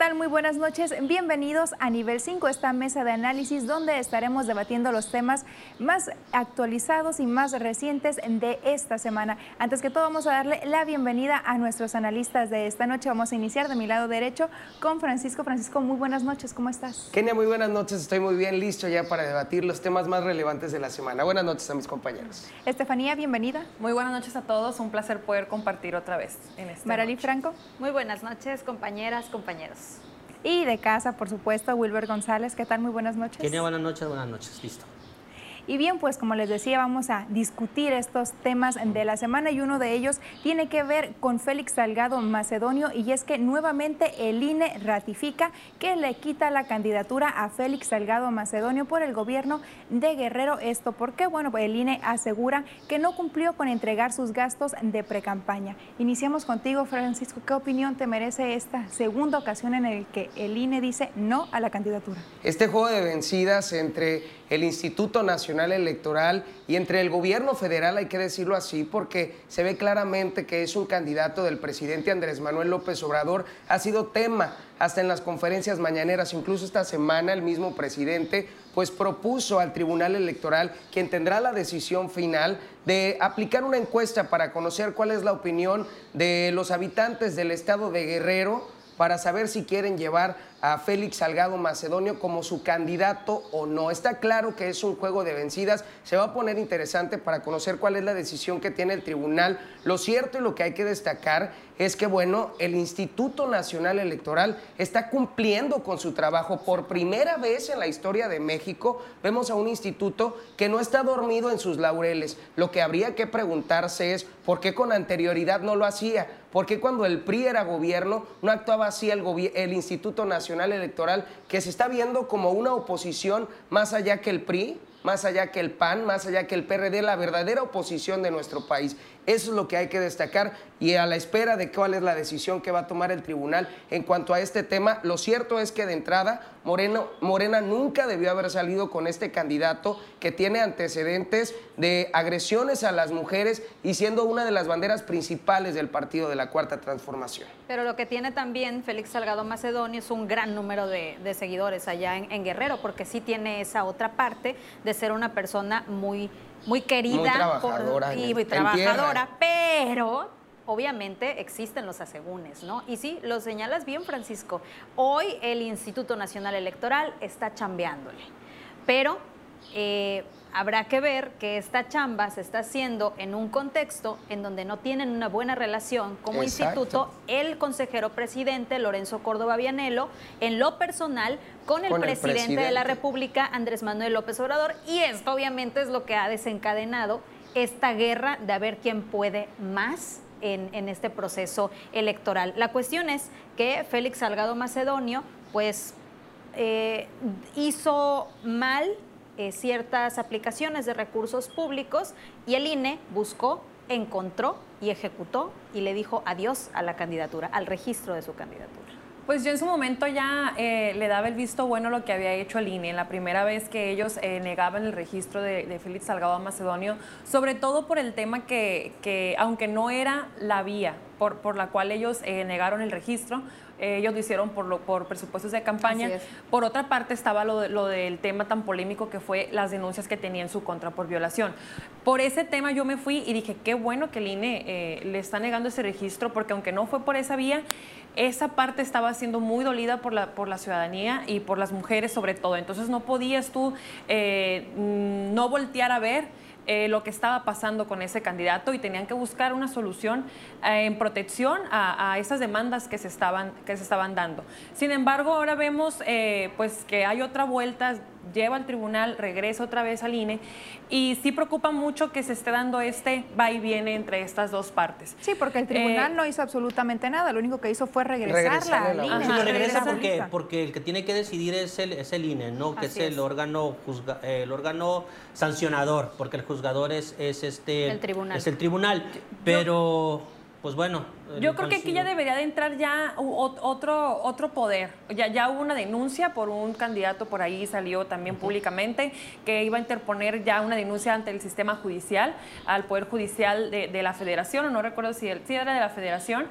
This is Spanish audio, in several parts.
tal? Muy buenas noches. Bienvenidos a Nivel 5, esta mesa de análisis donde estaremos debatiendo los temas más actualizados y más recientes de esta semana. Antes que todo, vamos a darle la bienvenida a nuestros analistas de esta noche. Vamos a iniciar de mi lado derecho con Francisco. Francisco, muy buenas noches. ¿Cómo estás? Kenia, muy buenas noches. Estoy muy bien listo ya para debatir los temas más relevantes de la semana. Buenas noches a mis compañeros. Estefanía, bienvenida. Muy buenas noches a todos. Un placer poder compartir otra vez en este Maralí Franco. Muy buenas noches, compañeras, compañeros. Y de casa, por supuesto, Wilber González. ¿Qué tal? Muy buenas noches. Kenia, buenas noches, buenas noches. Listo. Y bien, pues como les decía, vamos a discutir estos temas de la semana y uno de ellos tiene que ver con Félix Salgado Macedonio y es que nuevamente el INE ratifica que le quita la candidatura a Félix Salgado Macedonio por el gobierno de Guerrero. ¿Esto porque Bueno, el INE asegura que no cumplió con entregar sus gastos de precampaña. Iniciamos contigo, Francisco. ¿Qué opinión te merece esta segunda ocasión en el que el INE dice no a la candidatura? Este juego de vencidas entre el Instituto Nacional Electoral y entre el gobierno federal, hay que decirlo así, porque se ve claramente que es un candidato del presidente Andrés Manuel López Obrador, ha sido tema hasta en las conferencias mañaneras, incluso esta semana el mismo presidente pues propuso al Tribunal Electoral, quien tendrá la decisión final, de aplicar una encuesta para conocer cuál es la opinión de los habitantes del estado de Guerrero para saber si quieren llevar a Félix Salgado Macedonio como su candidato o no. Está claro que es un juego de vencidas. Se va a poner interesante para conocer cuál es la decisión que tiene el tribunal. Lo cierto y lo que hay que destacar es que, bueno, el Instituto Nacional Electoral está cumpliendo con su trabajo. Por primera vez en la historia de México vemos a un instituto que no está dormido en sus laureles. Lo que habría que preguntarse es por qué con anterioridad no lo hacía. ¿Por qué cuando el PRI era gobierno no actuaba así el, el Instituto Nacional Electoral que se está viendo como una oposición más allá que el PRI, más allá que el PAN, más allá que el PRD, la verdadera oposición de nuestro país. Eso es lo que hay que destacar y a la espera de cuál es la decisión que va a tomar el tribunal en cuanto a este tema. Lo cierto es que de entrada Moreno, Morena nunca debió haber salido con este candidato que tiene antecedentes de agresiones a las mujeres y siendo una de las banderas principales del partido de la Cuarta Transformación. Pero lo que tiene también Félix Salgado Macedonio es un gran número de, seguidores allá en Guerrero, porque sí tiene esa otra parte de ser una persona muy muy querida trabajadora y muy trabajadora, pero obviamente existen los asegúnes, ¿no? Y sí, lo señalas bien, Francisco. Hoy el Instituto Nacional Electoral está chambeándole, pero eh, habrá que ver que esta chamba se está haciendo en un contexto en donde no tienen una buena relación como instituto el consejero presidente Lorenzo Córdoba Vianelo en lo personal con, el, presidente de la República Andrés Manuel López Obrador. Y esto obviamente es lo que ha desencadenado esta guerra de a ver quién puede más en, este proceso electoral. La cuestión es que Félix Salgado Macedonio pues eh, hizo mal eh, ciertas aplicaciones de recursos públicos y el INE buscó, encontró y ejecutó y le dijo adiós a la candidatura, al registro de su candidatura. Pues yo en su momento ya eh, le daba el visto bueno lo que había hecho el INE, la primera vez que ellos eh, negaban el registro de, Félix Salgado Macedonio, sobre todo por el tema que, aunque no era la vía por, por la cual ellos negaron el registro, ellos lo hicieron por, lo, por presupuestos de campaña. Por otra parte estaba lo, lo, del tema tan polémico que fue las denuncias que tenía en su contra por violación. Por ese tema yo me fui y dije, qué bueno que el INE eh, le está negando ese registro, porque aunque no fue por esa vía, esa parte estaba siendo muy dolida por la, por la ciudadanía y por las mujeres sobre todo. Entonces no podías tú eh, no voltear a ver eh, lo que estaba pasando con ese candidato y tenían que buscar una solución eh, en protección a, esas demandas que se estaban, que se estaban dando. Sin embargo, ahora vemos eh, pues que hay otra vuelta lleva al tribunal, regresa otra vez al INE y sí preocupa mucho que se esté dando este va y viene entre estas dos partes. Sí, porque el tribunal eh, no hizo absolutamente nada, lo único que hizo fue regresarla al INE. Sí, lo regresa porque, porque el que tiene que decidir es el, es el INE, no que es el órgano el órgano sancionador, porque el juzgador es, es este el tribunal. es el tribunal, pero pues bueno, Yo creo que aquí ya debería de entrar ya otro, otro poder. Ya, ya hubo una denuncia por un candidato por ahí, salió también públicamente, que iba a interponer ya una denuncia ante el sistema judicial, al Poder Judicial de, de la Federación, o no recuerdo si, el, si era de la Federación.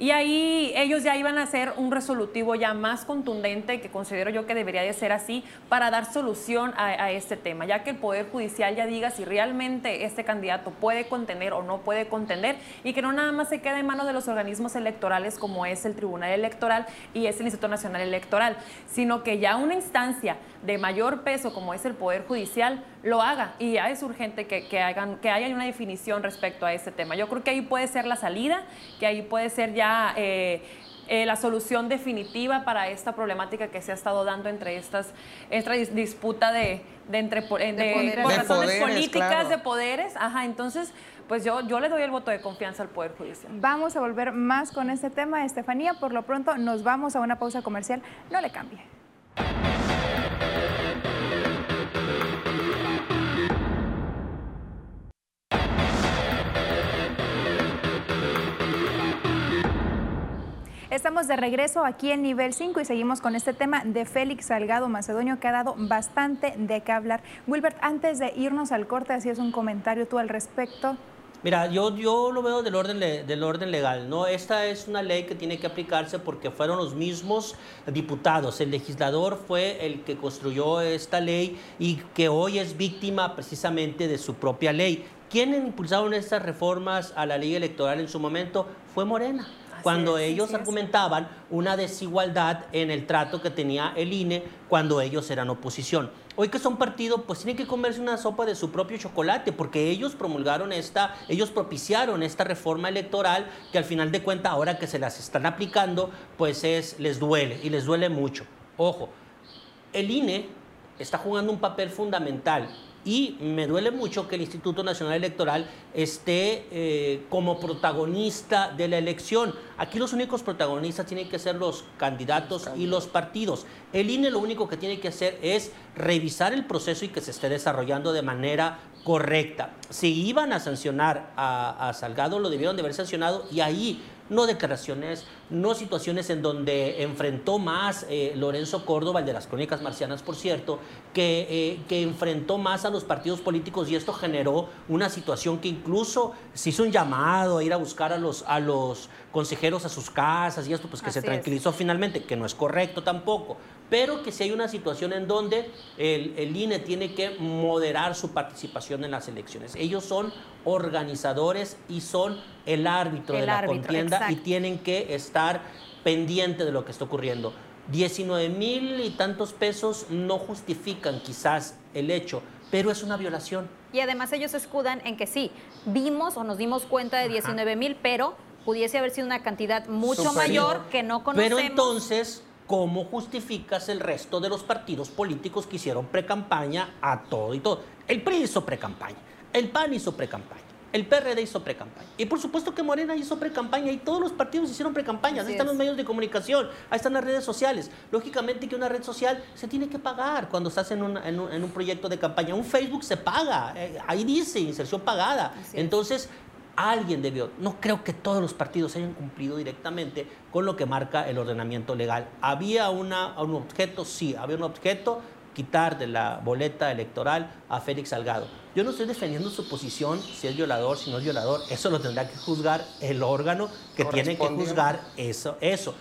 Y ahí ellos ya iban a hacer un resolutivo ya más contundente, que considero yo que debería de ser así, para dar solución a, este tema, ya que el Poder Judicial ya diga si realmente este candidato puede contener o no puede contender y que no nada más se quede en manos de los organismos electorales como es el Tribunal Electoral y es el Instituto Nacional Electoral, sino que ya una instancia de mayor peso como es el Poder Judicial lo haga y ya es urgente que, hagan, que haya una definición respecto a este tema. Yo creo que ahí puede ser la salida, que ahí puede ser ya... Eh, eh, la solución definitiva para esta problemática que se ha estado dando entre estas esta disputa de, entre de, razones políticas de poderes ajá entonces pues yo, yo le doy el voto de confianza al Poder Judicial. Vamos a volver más con este tema, Estefanía. Por lo pronto nos vamos a una pausa comercial. No le cambie. Estamos de regreso aquí en nivel 5 y seguimos con este tema de Félix Salgado Macedonio que ha dado bastante de qué hablar. Wilbert, antes de irnos al corte, hacías un comentario tú al respecto. Mira, yo, yo lo veo del orden, del orden legal, ¿no? Esta es una ley que tiene que aplicarse porque fueron los mismos diputados. El legislador fue el que construyó esta ley y que hoy es víctima precisamente de su propia ley. ¿Quiénes impulsaron estas reformas a la ley electoral en su momento? Fue Morena cuando ellos argumentaban una desigualdad en el trato que tenía el INE cuando ellos eran oposición. Hoy que son partido, pues tienen que comerse una sopa de su propio chocolate, porque ellos promulgaron esta, ellos propiciaron esta reforma electoral que al final de cuentas, ahora que se las están aplicando, pues es, les duele y les duele mucho. Ojo, el INE está jugando un papel fundamental y me duele mucho que el Instituto Nacional Electoral esté eh, como protagonista de la elección. Aquí los únicos protagonistas tienen que ser los candidatos y los partidos. El INE lo único que tiene que hacer es revisar el proceso y que se esté desarrollando de manera correcta. Si iban a sancionar a, a Salgado, lo debieron de haber sancionado y ahí no declaraciones, no situaciones en donde enfrentó más eh, Lorenzo Córdoba, el de las crónicas marcianas, por cierto, que, eh, que enfrentó más a los partidos políticos y esto generó una situación que incluso se hizo un llamado a ir a buscar a los, a los consejeros a sus casas y esto pues que se tranquilizó finalmente, que no es correcto tampoco pero que si hay una situación en donde el, el, INE tiene que moderar su participación en las elecciones. Ellos son organizadores y son el árbitro de la contienda y tienen que estar pendiente de lo que está ocurriendo. 19 mil y tantos pesos no justifican quizás el hecho, pero es una violación. Y además ellos escudan en que sí, vimos o nos dimos cuenta de 19 mil, pero pudiese haber sido una cantidad mucho mayor que no conocemos. Pero entonces ¿cómo justificas el resto de los partidos políticos que hicieron pre-campaña a todo y todo? El PRI hizo pre-campaña, el PAN hizo pre-campaña. El PRD hizo pre-campaña. Y por supuesto que Morena hizo pre-campaña y todos los partidos hicieron pre-campaña. Ahí están los medios de comunicación, ahí están las redes sociales. Lógicamente que una red social se tiene que pagar cuando estás en un, en un, proyecto de campaña. Un Facebook se paga, eh, ahí dice inserción pagada. Entonces, alguien debió, no creo que todos los partidos hayan cumplido directamente con lo que marca el ordenamiento legal. ¿Había una, un objeto? Sí, había un objeto, quitar de la boleta electoral a Félix Salgado. Yo no estoy defendiendo su posición, si es violador, si no es violador, eso lo tendrá que juzgar el órgano que tiene que juzgar eso. eso.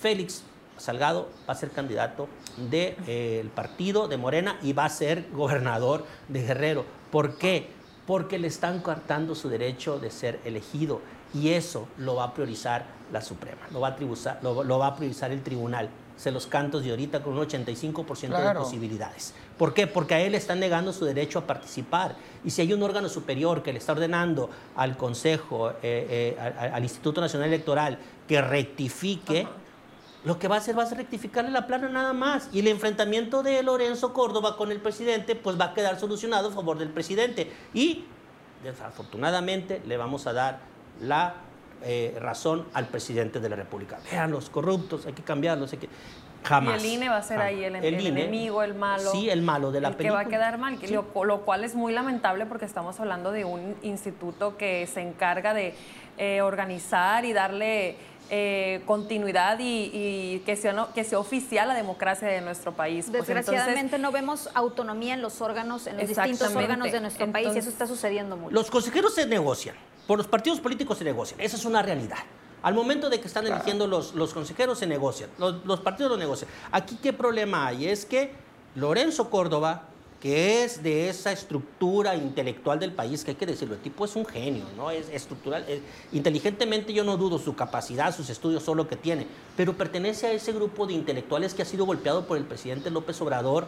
Félix Salgado va a ser candidato del eh, partido de Morena y va a ser gobernador de Guerrero. ¿Por qué? Porque le están cortando su derecho de ser elegido y eso lo va a priorizar la Suprema, lo va a, lo, va a priorizar el tribunal. Se los cantos de ahorita con un 85% de posibilidades. ¿Por qué? Porque a él le están negando su derecho a participar. Y si hay un órgano superior que le está ordenando al Consejo, eh, eh, al, Instituto Nacional Electoral, que rectifique, lo que va a hacer va a ser rectificarle la plana nada más. Y el enfrentamiento de Lorenzo Córdoba con el presidente, pues va a quedar solucionado a favor del presidente. Y desafortunadamente le vamos a dar la eh, razón al presidente de la República. Vean los corruptos, hay que cambiarlos. Hay que... Jamás. Y el INE va a ser ahí el, el, INE, enemigo, el malo. Sí, el malo de la el película. que va a quedar mal, lo, lo, cual es muy lamentable porque estamos hablando de un instituto que se encarga de eh, organizar y darle eh, continuidad y, y, que, sea, no, que sea oficial la democracia de nuestro país. Pues Desgraciadamente entonces, no vemos autonomía en los órganos, en los distintos órganos de nuestro entonces, país y eso está sucediendo mucho. Los consejeros se negocian, por los partidos políticos se negocian, esa es una realidad. Al momento de que están claro. eligiendo los, los, consejeros se negocian, los, los partidos lo negocian. Aquí qué problema hay es que Lorenzo Córdoba que es de esa estructura intelectual del país, que hay que decirlo, el tipo es un genio, ¿no? Es estructural, es, inteligentemente yo no dudo su capacidad, sus estudios, solo que tiene, pero pertenece a ese grupo de intelectuales que ha sido golpeado por el presidente López Obrador,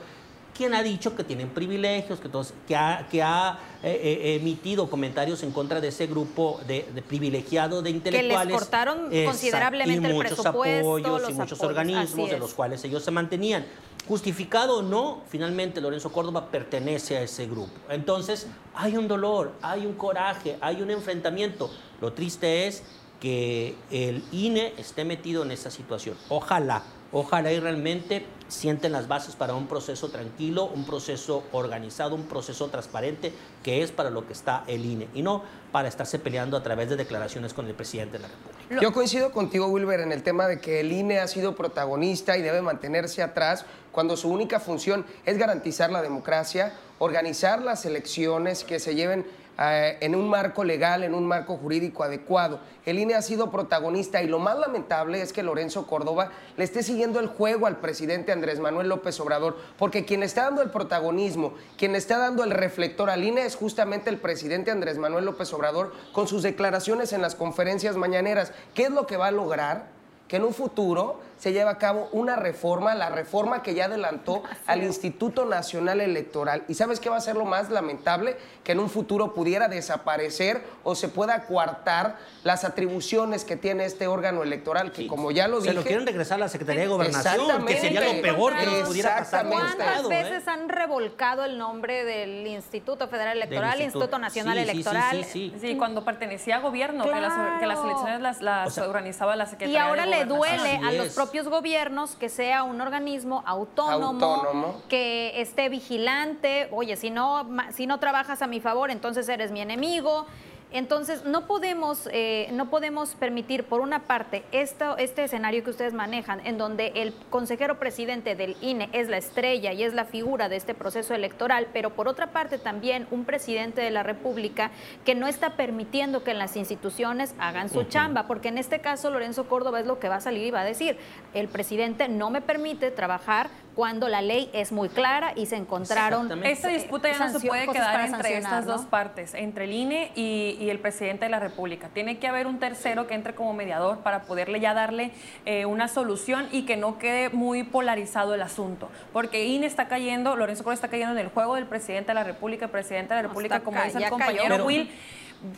quien ha dicho que tienen privilegios, que, todos, que ha, que ha eh, eh, emitido comentarios en contra de ese grupo de, de privilegiado de intelectuales. Que les cortaron Exacto, considerablemente y el muchos presupuesto, apoyos los y muchos apoyos, organismos de los cuales ellos se mantenían. Justificado o no, finalmente Lorenzo Córdoba pertenece a ese grupo. Entonces, hay un dolor, hay un coraje, hay un enfrentamiento. Lo triste es que el INE esté metido en esa situación. Ojalá, ojalá y realmente sienten las bases para un proceso tranquilo, un proceso organizado, un proceso transparente, que es para lo que está el INE, y no para estarse peleando a través de declaraciones con el presidente de la República. Yo coincido contigo, Wilber, en el tema de que el INE ha sido protagonista y debe mantenerse atrás cuando su única función es garantizar la democracia, organizar las elecciones que se lleven eh, en un marco legal, en un marco jurídico adecuado. El INE ha sido protagonista y lo más lamentable es que Lorenzo Córdoba le esté siguiendo el juego al presidente Andrés Manuel López Obrador, porque quien está dando el protagonismo, quien está dando el reflector al INE es justamente el presidente Andrés Manuel López Obrador con sus declaraciones en las conferencias mañaneras. ¿Qué es lo que va a lograr? que en un futuro se lleve a cabo una reforma, la reforma que ya adelantó al Instituto Nacional Electoral. ¿Y sabes qué va a ser lo más lamentable? Que en un futuro pudiera desaparecer o se pueda coartar las atribuciones que tiene este órgano electoral, que sí. como ya lo se dije... Se lo quieren regresar a la Secretaría de Gobernación, que sería lo peor que nos pudiera pasar. ¿Cuántas veces eh? han revolcado el nombre del Instituto Federal Electoral, Instituto, Instituto Nacional sí, Electoral? Sí, sí, sí, cuando pertenecía a gobierno, claro. que, las, que, las, elecciones las, las o sea, organizaba la Secretaría Y ahora de le duele Así a es. los propios gobiernos que sea un organismo autónomo, Autónomo. que esté vigilante. Oye, si no, si no trabajas a mi favor, entonces eres mi enemigo. Entonces, no podemos, eh, no podemos permitir, por una parte, esto, este escenario que ustedes manejan, en donde el consejero presidente del INE es la estrella y es la figura de este proceso electoral, pero por otra parte también un presidente de la República que no está permitiendo que las instituciones hagan su uh -huh. chamba, porque en este caso Lorenzo Córdoba es lo que va a salir y va a decir, el presidente no me permite trabajar cuando la ley es muy clara y se encontraron... Esta disputa ya no se puede quedar entre estas ¿no? dos partes, entre el INE y, y, el presidente de la República. Tiene que haber un tercero que entre como mediador para poderle ya darle eh, una solución y que no quede muy polarizado el asunto. Porque INE está cayendo, Lorenzo Córdoba está cayendo en el juego del presidente de la República, el presidente de la República, no, como dice el compañero cayó. Will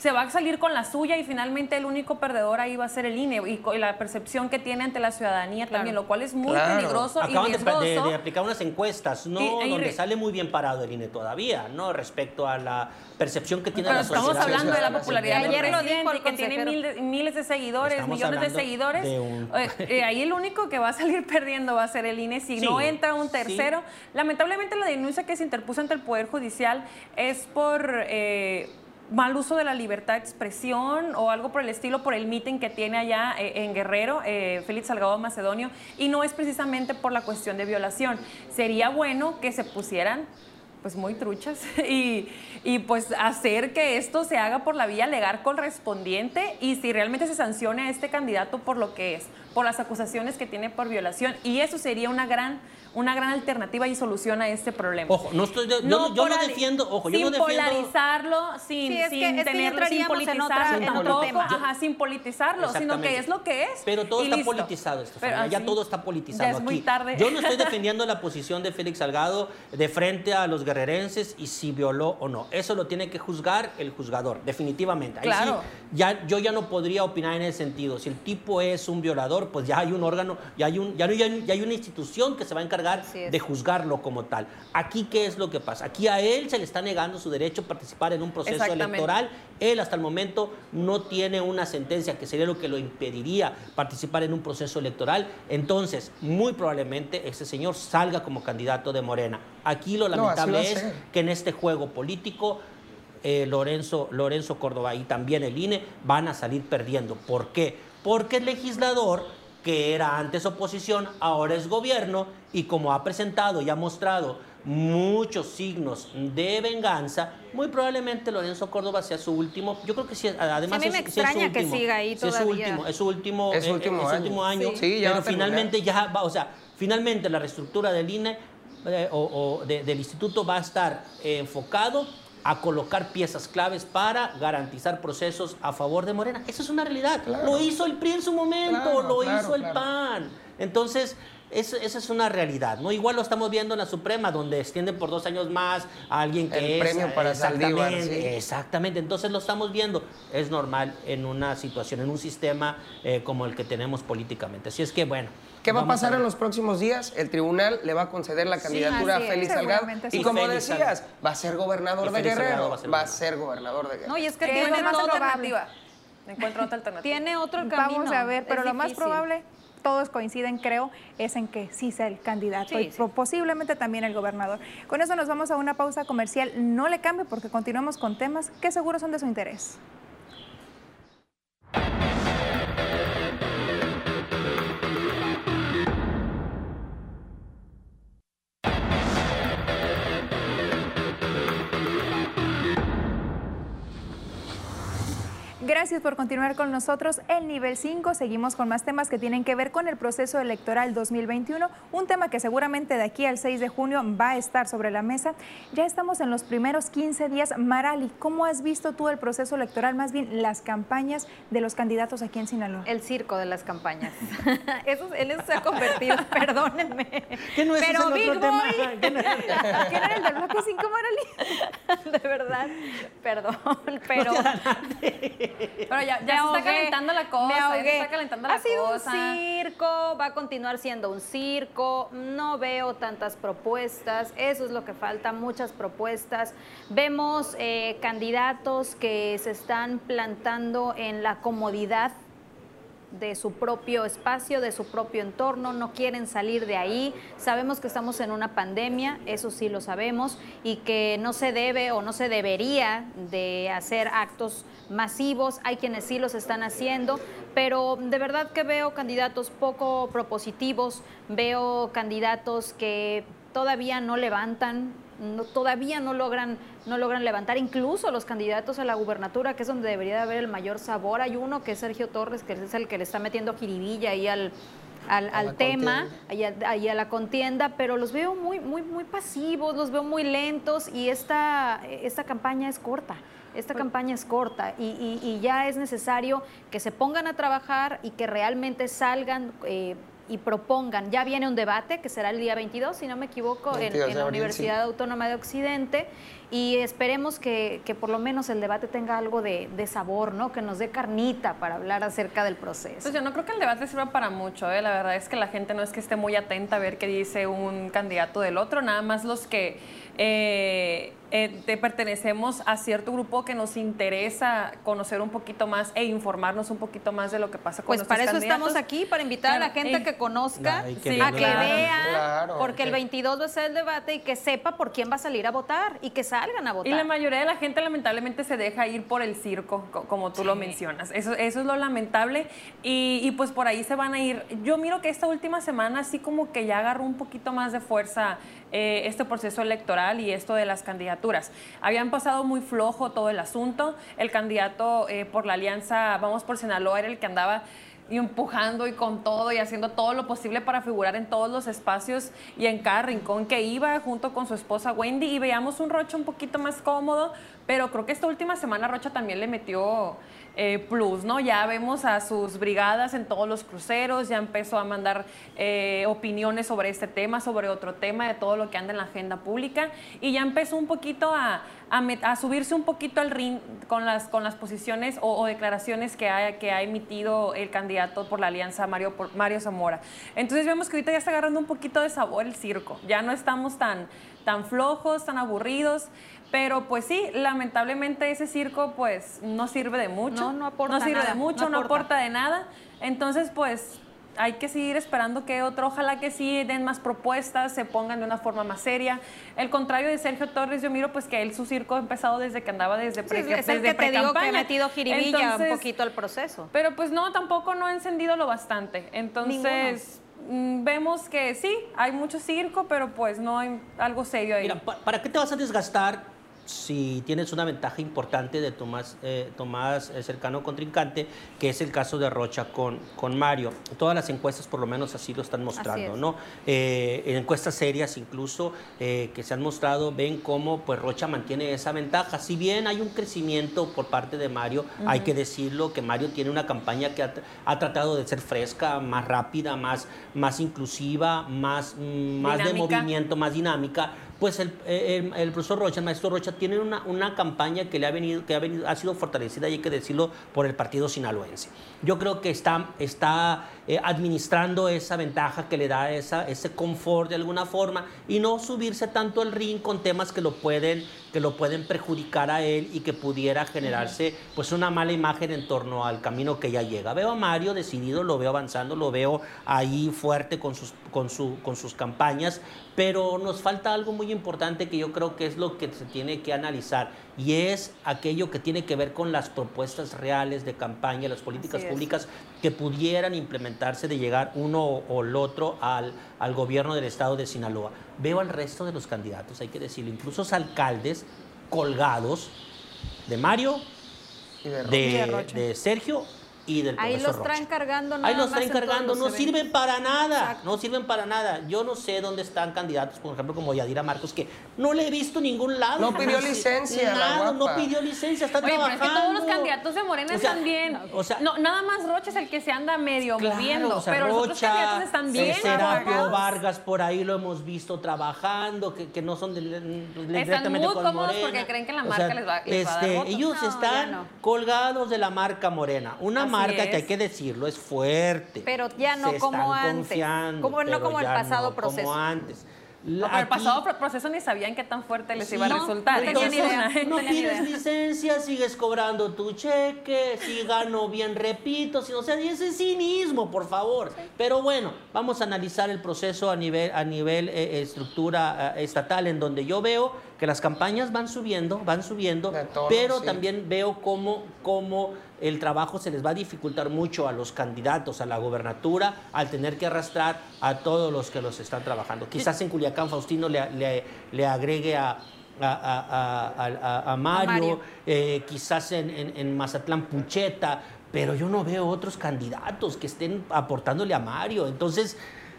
se va a salir con la suya y finalmente el único perdedor ahí va a ser el INE y, y la percepción que tiene ante la ciudadanía claro. también, lo cual es muy claro. peligroso Acaban y riesgoso. De, de, de, aplicar unas encuestas, ¿no? Y- y donde sale muy bien parado el INE todavía, ¿no? Respecto a la percepción que tiene Pero la sociedad. estamos hablando de la popularidad del Ayer lo dijo presidente que tiene consejero. mil de- miles de seguidores, Estamos millones de seguidores. de un- Eh, eh, ahí el único que va a salir perdiendo va a ser el INE si Sí, no entra un sí. tercero. Lamentablemente la denuncia que se interpuso ante el Poder Judicial es por... eh, mal uso de la libertad de expresión o algo por el estilo, por el meeting que tiene allá eh, en Guerrero, eh, Félix Salgado Macedonio, y no es precisamente por la cuestión de violación. Sería bueno que se pusieran pues muy truchas y, y, pues hacer que esto se haga por la vía legal correspondiente y si realmente se sancione a este candidato por lo que es, por las acusaciones que tiene por violación y eso sería una gran una gran alternativa y solución a este problema. Ojo, no estoy de- yo no- yo no defiendo- ojo, yo sin no defiendo- polarizarlo, sin, Sí, es que- sin es ya tenerlo, sin entraríamos en otra- politizarlo en otro tampoco, tema. ajá, sin politizarlo, sino que es lo que es. Pero todo y está listo. politizado. Pero ya todo está politizado ya es aquí. muy tarde. Yo no estoy defendiendo la posición de Félix Salgado de frente a los guerrerenses y si violó o no. Eso lo tiene que juzgar el juzgador, definitivamente. Ahí Claro. sí, ya, yo ya no podría opinar en ese sentido. Si el tipo es un violador, pues ya hay un órgano, ya hay, un, ya, hay- ya hay una institución que se va a encargar de juzgarlo como tal. Aquí, ¿qué es lo que pasa? Aquí a él se le está negando su derecho a participar en un proceso electoral. Él hasta el momento no tiene una sentencia que sería lo que lo impediría participar en un proceso electoral. Entonces, muy probablemente ese señor salga como candidato de Morena. Aquí lo lamentable es que en este juego político eh, Lorenzo, Lorenzo Córdoba y también el INE van a salir perdiendo. ¿Por qué? Porque el legislador, que era antes oposición, ahora es gobierno y como ha presentado y ha mostrado muchos signos de venganza, muy probablemente Lorenzo Córdoba sea su último. Yo creo que sí, además Sí, a mí me es, sí es su extraña que último. siga ahí Sí, es su todavía. último, es su último, Es su eh, último eh, es su año. último año, Sí, ya va pero finalmente ya va, o sea, finalmente la reestructura del INE eh, o, o de- del instituto va a estar eh, enfocado a colocar piezas claves para garantizar procesos a favor de Morena. Eso es una realidad. Claro. Lo hizo el PRI en su momento, Claro, lo claro, hizo el. PAN. Entonces, eso- esa es una realidad, ¿no? Igual lo estamos viendo en la Suprema, donde extienden por dos años más a alguien que El es... premio para Saldívar, exactamente, sí. Exactamente, entonces lo estamos viendo. Es normal en una situación, en un sistema eh, como el que tenemos políticamente. Así es que, bueno. ¿Qué va a pasar en los próximos días? El tribunal le va a conceder la candidatura a. Félix Salgado. Y como Félix decías, va a ser gobernador Y de Félix Guerrero. Va a ser Va a gobernador. ser gobernador de Guerrero. No, y es que tiene todo- alternativa. Encuentro otra alternativa. Tiene otro camino. Vamos a ver, pero es lo más probable, todos coinciden, creo, es en que sí sea el candidato Sí, y sí. posiblemente también el gobernador. Con eso nos vamos a una pausa comercial. No le cambie porque continuamos con temas que seguro son de su interés. Gracias por continuar con nosotros. El nivel 5, seguimos con más temas que tienen que ver con el proceso electoral 2021, un tema que seguramente de aquí al 6 de junio va a estar sobre la mesa. Ya estamos en los primeros 15 días. Marali, ¿cómo has visto tú el proceso electoral, más bien las campañas de los candidatos aquí en Sinaloa? El circo de las campañas. eso, en eso se ha convertido, perdónenme. ¿Qué no es Pero el Big tema? Boy, ¿Qué era el del bloque 5, Marali? Verdad, perdón, pero... Pero ya, ya se está calentando la cosa. me ya se está calentando ha la sido cosa. un circo, va a continuar siendo un circo. No veo tantas propuestas. Eso es lo que falta, muchas propuestas. Vemos eh, candidatos que se están plantando en la comodidad de su propio espacio, de su propio entorno, no quieren salir de ahí. Sabemos que estamos en una pandemia, eso sí lo sabemos, y que no se debe o no se debería de hacer actos masivos. Hay quienes sí los están haciendo, pero de verdad que veo candidatos poco propositivos, veo candidatos que todavía no levantan, no- todavía no logran, no logran levantar, incluso los candidatos a la gubernatura, que es donde debería de haber el mayor sabor. Hay uno que es Sergio Torres, que es el que le está metiendo jiribilla ahí al, al, al tema, ahí a, ahí a la contienda, pero los veo muy, muy, muy pasivos, los veo muy lentos y esta, esta campaña es corta. Esta campaña es corta y, y- y ya es necesario que se pongan a trabajar y que realmente salgan eh, y propongan. Ya viene un debate que será el día 22, si no me equivoco, en- 22 en, de la Universidad Autónoma de Occidente y esperemos que, que por lo menos el debate tenga algo de, de sabor, ¿no? que nos dé carnita para hablar acerca del proceso. Pues yo no creo que el debate sirva para mucho, ¿eh? la verdad es que la gente no es que esté muy atenta a ver qué dice un candidato del otro, nada más los que eh, eh, te pertenecemos a cierto grupo que nos interesa conocer un poquito más e informarnos un poquito más de lo que pasa con Pues nuestros para eso candidatos. estamos aquí, para invitar a la gente y- que conozca, Sí, a que claro, vea, claro, porque el que- 22 va a ser el debate y que sepa por quién va a salir a votar y que salgan a votar. Y la mayoría de la gente lamentablemente se deja ir por el circo, co- como tú lo mencionas. Eso, eso es lo lamentable y, y, pues por ahí se van a ir. Yo miro que esta última semana así como que ya agarró un poquito más de fuerza eh, este proceso electoral y esto de las candidaturas. Habían pasado muy flojo todo el asunto. El candidato eh, por la alianza Vamos por Sinaloa era el que andaba y empujando y con todo y haciendo todo lo posible para figurar en todos los espacios y en cada rincón que iba junto con su esposa Wendy. Y veíamos un Rocha un poquito más cómodo, pero creo que esta última semana Rocha también le metió eh, plus, ¿no? Ya vemos a sus brigadas en todos los cruceros, ya empezó a mandar eh, opiniones sobre este tema, sobre otro tema, de todo lo que anda en la agenda pública y ya empezó un poquito a, subirse un poquito al ring con las, con las posiciones o, o declaraciones que ha, que ha emitido el candidato por la alianza Mario, Mario Zamora. Entonces vemos que ahorita ya está agarrando un poquito de sabor el circo, ya no estamos tan, tan flojos, tan aburridos. Pero pues sí, lamentablemente ese circo pues no sirve de mucho. No, no aporta No sirve nada, de mucho, no no aporta. de nada. Entonces pues hay que seguir esperando que otro, ojalá que sí den más propuestas, se pongan de una forma más seria. El contrario de Sergio Torres, yo miro pues que él su circo ha empezado desde que andaba desde Sí, pre, es el desde que te digo que ha metido jiribilla un poquito al proceso. Pero pues no, tampoco no ha encendido lo bastante. Entonces vemos que sí, hay mucho circo, pero pues no hay algo serio ahí. Mira, pa- ¿para qué te vas a desgastar si tienes una ventaja importante de tu más, eh, tu más, eh, cercano contrincante, que es el caso de Rocha con, con Mario? Todas las encuestas por lo menos así lo están mostrando, es. ¿no? Eh, en encuestas serias incluso eh, que se han mostrado, ven cómo pues Rocha mantiene esa ventaja. Si bien hay un crecimiento por parte de Mario, hay que decirlo que Mario tiene una campaña que ha, tr- ha tratado de ser fresca, más rápida, más, más inclusiva, más, mm, más de movimiento, más dinámica. Pues el, el- el profesor Rocha, el maestro Rocha, tiene una, una campaña que le ha venido, que ha venido, ha sido fortalecida y hay que decirlo por el partido sinaloense. Yo creo que está, está eh, administrando esa ventaja que le da esa, ese confort de alguna forma y no subirse tanto al ring con temas que lo pueden, que lo pueden perjudicar a él y que pudiera generarse pues una mala imagen en torno al camino que ya llega. Veo a Mario decidido, lo veo avanzando, lo veo ahí fuerte con sus, con su, con sus campañas, pero nos falta algo muy importante que yo creo que es lo que se tiene que analizar y es aquello que tiene que ver con las propuestas reales de campaña, las políticas públicas que pudieran de llegar uno o, el otro al, al gobierno del estado de Sinaloa. Veo al resto de los candidatos, hay que decirlo, incluso los alcaldes colgados de Mario, de Sergio y del Ahí profesor los traen Rocha. cargando nada Ahí los más traen cargando, los no eventos. sirven para nada, Exacto. no sirven para nada. Yo no sé dónde están candidatos, por ejemplo, como Yadira Marcos, que no le he visto en ningún lado. No pidió licencia, Nada, no pidió licencia, está Oye, pero es que trabajando. todos los candidatos de Morena O sea, están bien. o sea- no, nada más Rocha es el que se anda medio Claro, moviendo, o sea, pero los otros Rocha, candidatos están bien. Serapio. Vargas por ahí lo hemos visto trabajando, que, que no son de, de- directamente muy con cómodos Morena. porque creen que la O marca sea, les va- les va a dar este, votos. Ellos No, están no. colgados de la marca Morena, una Así marca que hay es. que decirlo es fuerte. Pero ya no Se como están antes. confiando, Como- no como el pasado no proceso. Como antes. No, La- pero el pasado pro- proceso ni sabían qué tan fuerte les iba a No, resultar. no es idea. pides idea. licencia, sigues cobrando tu cheque, si gano bien, repito, si, o sea, y ese cinismo, por favor. Pero bueno, vamos a analizar el proceso a nivel, a nivel eh, estructura eh, estatal, en donde yo veo que las campañas van subiendo, van subiendo, pero sí. también veo cómo, cómo el trabajo se les va a dificultar mucho a los candidatos a la gobernatura al tener que arrastrar a todos los que los están trabajando. Quizás en Culiacán Faustino le, le- le agregue a, a, a- a- a- a Mario, Mario. eh, quizás en, en- en Mazatlán Pucheta, pero yo no veo otros candidatos que estén aportándole a Mario. Entonces,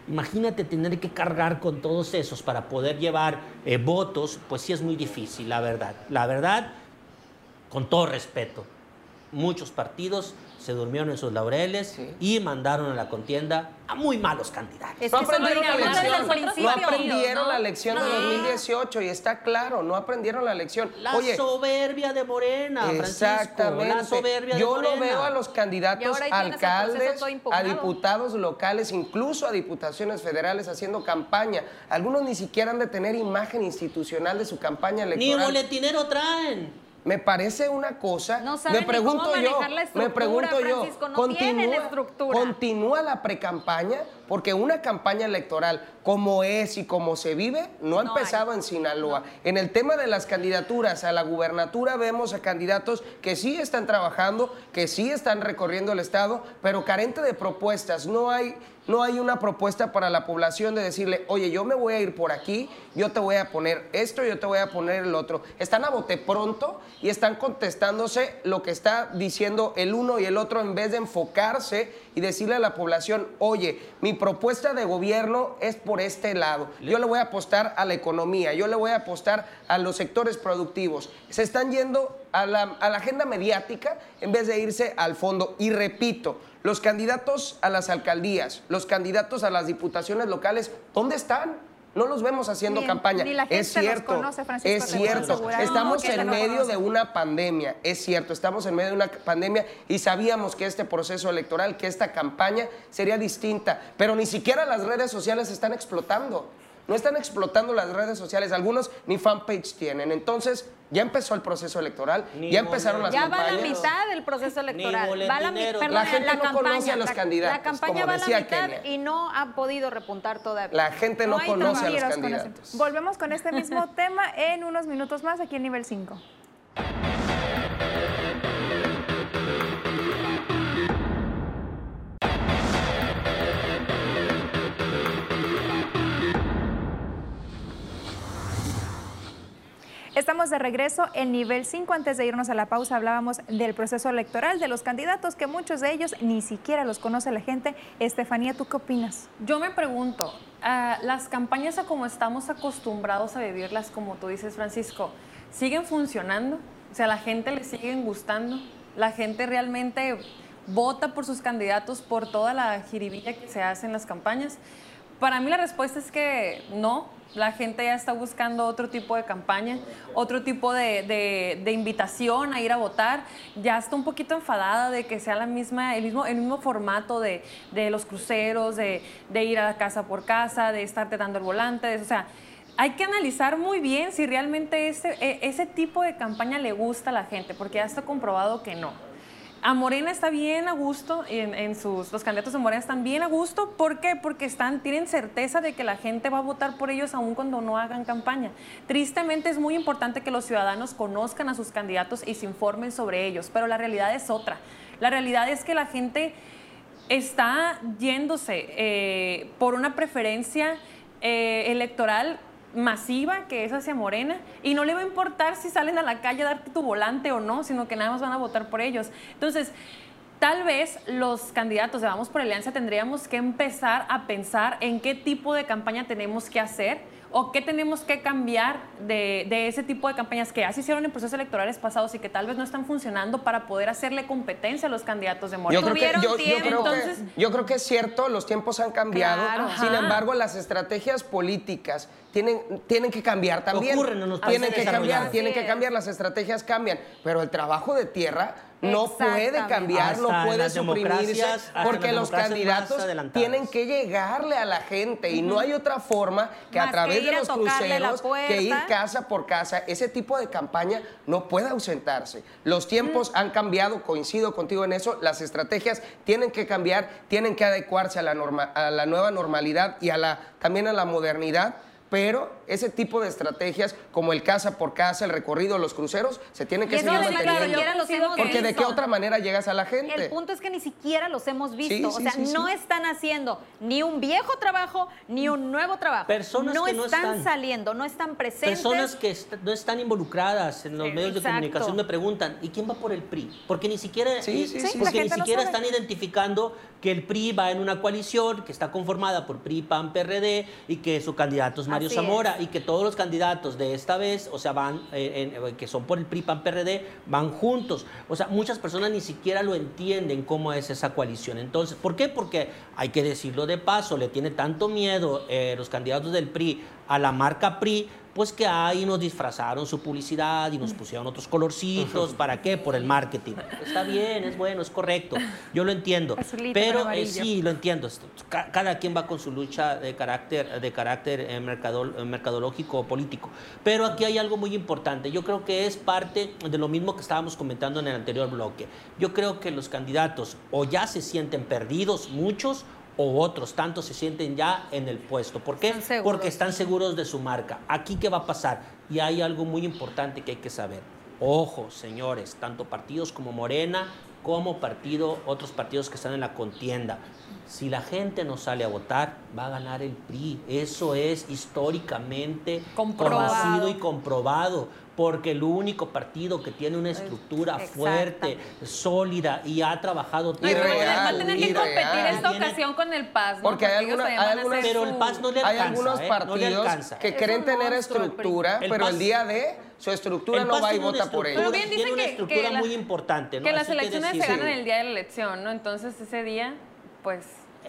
imagínate tener que cargar con todos esos para poder llevar eh, votos, pues sí es muy difícil, la verdad. La verdad, con todo respeto, muchos partidos se durmieron en sus laureles Sí. y mandaron a la contienda a muy malos candidatos. Es No que aprendieron la lección. No principio. aprendieron ¿no? la lección de No. 2018 y está claro, no aprendieron la lección. La Oye, soberbia de Morena, Francisco. Exactamente. La soberbia de Yo Morena. lo veo a los candidatos alcaldes, a diputados locales, incluso a diputaciones federales haciendo campaña. Algunos ni siquiera han de tener imagen institucional de su campaña Ni electoral. boletinero traen. Me parece una cosa. No saben me pregunto cómo yo, la me estructura, pregunto yo, no tienen estructura. continúa la precampaña porque una campaña electoral como es y como se vive no ha No empezado en Sinaloa. En el tema de las candidaturas a la gubernatura vemos a candidatos que sí están trabajando, que sí están recorriendo el estado, pero carente de propuestas. No hay no hay una propuesta para la población de decirle, oye, yo me voy a ir por aquí, yo te voy a poner esto, yo te voy a poner el otro. Están a bote pronto y están contestándose lo que está diciendo el uno y el otro en vez de enfocarse y decirle a la población, oye, mi propuesta de gobierno es por este lado. Yo le voy a apostar a la economía, yo le voy a apostar a los sectores productivos. Se están yendo a la, a la agenda mediática en vez de irse al fondo. Y repito, los candidatos a las alcaldías, los candidatos a las diputaciones locales, ¿dónde están? no los vemos haciendo Ni- campaña. ni la gente es los cierto, conoce, Francisco, es cierto. Estamos No, en medio de una pandemia, es cierto, estamos en medio de una pandemia y sabíamos que este proceso electoral, que esta campaña sería distinta, pero ni siquiera las redes sociales están explotando. No están explotando las redes sociales, algunos ni fanpage tienen. Entonces, ya empezó el proceso electoral, Ni ya empezaron las Ya va campañas. la mitad del proceso electoral. Va la, perdón, La gente no campaña, conoce a los la- candidatos, La campaña como va a la decía mitad Kenia. y no ha podido repuntar todavía. La gente no conoce a los con candidatos. Volvemos con este mismo tema en unos minutos más aquí en nivel 5. Estamos de regreso en nivel 5. Antes de irnos a la pausa hablábamos del proceso electoral, de los candidatos, que muchos de ellos ni siquiera los conoce la gente. Estefanía, ¿tú qué opinas? Yo me pregunto, ah, las campañas a como estamos acostumbrados a vivirlas, como tú dices, Francisco, ¿siguen funcionando? O sea, ¿la gente le siguen gustando? ¿La gente realmente vota por sus candidatos por toda la jiribilla que se hace en las campañas? Para mí la respuesta es que no. La gente ya está buscando otro tipo de campaña, otro tipo de, de- invitación a ir a votar. Ya está un poquito enfadada de que sea la misma, el, mismo, el mismo formato de, de los cruceros, de, ir a casa por casa, de estarte dando el volante. o sea, hay que analizar muy bien si realmente ese, e- ese tipo de campaña le gusta a la gente, porque ya está comprobado que no. A Morena está bien a gusto, en, en sus, los candidatos de Morena están bien a gusto. ¿Por qué? Porque están, tienen certeza de que la gente va a votar por ellos aun cuando no hagan campaña. Tristemente es muy importante que los ciudadanos conozcan a sus candidatos y se informen sobre ellos, pero la realidad es otra. La realidad es que la gente está yéndose eh, por una preferencia eh, electoral masiva que es hacia Morena y no le va a importar si salen a la calle a darte tu volante o no, sino que nada más van a votar por ellos. Entonces, tal vez los candidatos de Vamos por Alianza tendríamos que empezar a pensar en qué tipo de campaña tenemos que hacer o qué tenemos que cambiar de, de ese tipo de campañas que ya se hicieron en procesos electorales pasados y que tal vez no están funcionando para poder hacerle competencia a los candidatos de Morena. Yo creo, que, yo, yo Entonces- yo creo que es cierto, los tiempos han cambiado. Claro, Sin ajá. embargo, las estrategias políticas tienen, tienen que cambiar también. Ocurren en los tienen que cambiar, tienen que cambiar, las estrategias cambian. Pero el trabajo de tierra no puede cambiar, no Hasta puede suprimirse, porque los candidatos tienen que llegarle a la gente y no hay otra forma que Más a través de los cruceros, que ir casa por casa, ese tipo de campaña no puede ausentarse. Los tiempos han cambiado, coincido contigo en eso, las estrategias tienen que cambiar, tienen que adecuarse a la, norma- a la nueva normalidad y a la, también a la modernidad. Pero ese tipo de estrategias, como el casa por casa, el recorrido, los cruceros, se tienen que seguir manteniendo. hemos Porque de qué otra manera llegas a la gente. El punto es que ni siquiera los hemos visto. Sí, o sea, sí, sí. no están haciendo ni un viejo trabajo ni un nuevo trabajo. Personas no que no están, están. saliendo, no están presentes. Personas que est- no están involucradas en los medios de comunicación me preguntan, ¿y quién va por el PRI? Porque ni siquiera, Sí, y- sí, sí, la porque ni siquiera están identificando que el PRI va en una coalición que está conformada por PRI, PAN, PRD y que su candidato es Mario Así Zamora es. y que todos los candidatos de esta vez, o sea, van eh, en- eh, que son por el PRI, PAN, PRD, van juntos. O sea, muchas personas ni siquiera lo entienden cómo es esa coalición. Entonces, ¿por qué? Porque hay que decirlo de paso, le tiene tanto miedo eh, los candidatos del PRI a la marca PRI, pues que ahí nos disfrazaron su publicidad y nos pusieron otros colorcitos. ¿Para qué? Por el marketing. Está bien, es bueno, es correcto. Yo lo entiendo. Azulito Pero eh, sí, lo entiendo. Cada quien va con su lucha de carácter, de carácter eh, mercadol- eh, mercadológico o político. Pero aquí hay algo muy importante. Yo creo que es parte de lo mismo que estábamos comentando en el anterior bloque. Yo creo que los candidatos o ya se sienten perdidos, muchos, o otros tantos se sienten ya en el puesto. ¿Por qué? Están. Porque están seguros de su marca. Aquí, ¿qué va a pasar? Y hay algo muy importante que hay que saber. Ojo, señores, tanto partidos como Morena, como partido, otros partidos que están en la contienda. Si la gente no sale a votar, va a ganar el PRI. Eso es históricamente Comprobado. conocido y comprobado. Porque el único partido que tiene una estructura Exacto. fuerte, sólida y ha trabajado Y Pero real, va a tener que y competir esta Tiene- ocasión con el PAS, ¿no? Porque hay alguna- hay algunas- Pero el PAS no le Hay alcanza. algunos ¿eh? No partidos que Es quieren un tener estructura, El pero el día de su estructura El no va y vota por ellos. Pero bien tiene una que- estructura que la- muy importante. ¿no? Que las Así elecciones se ganan sí. el día de la elección, ¿no? Entonces ese día, pues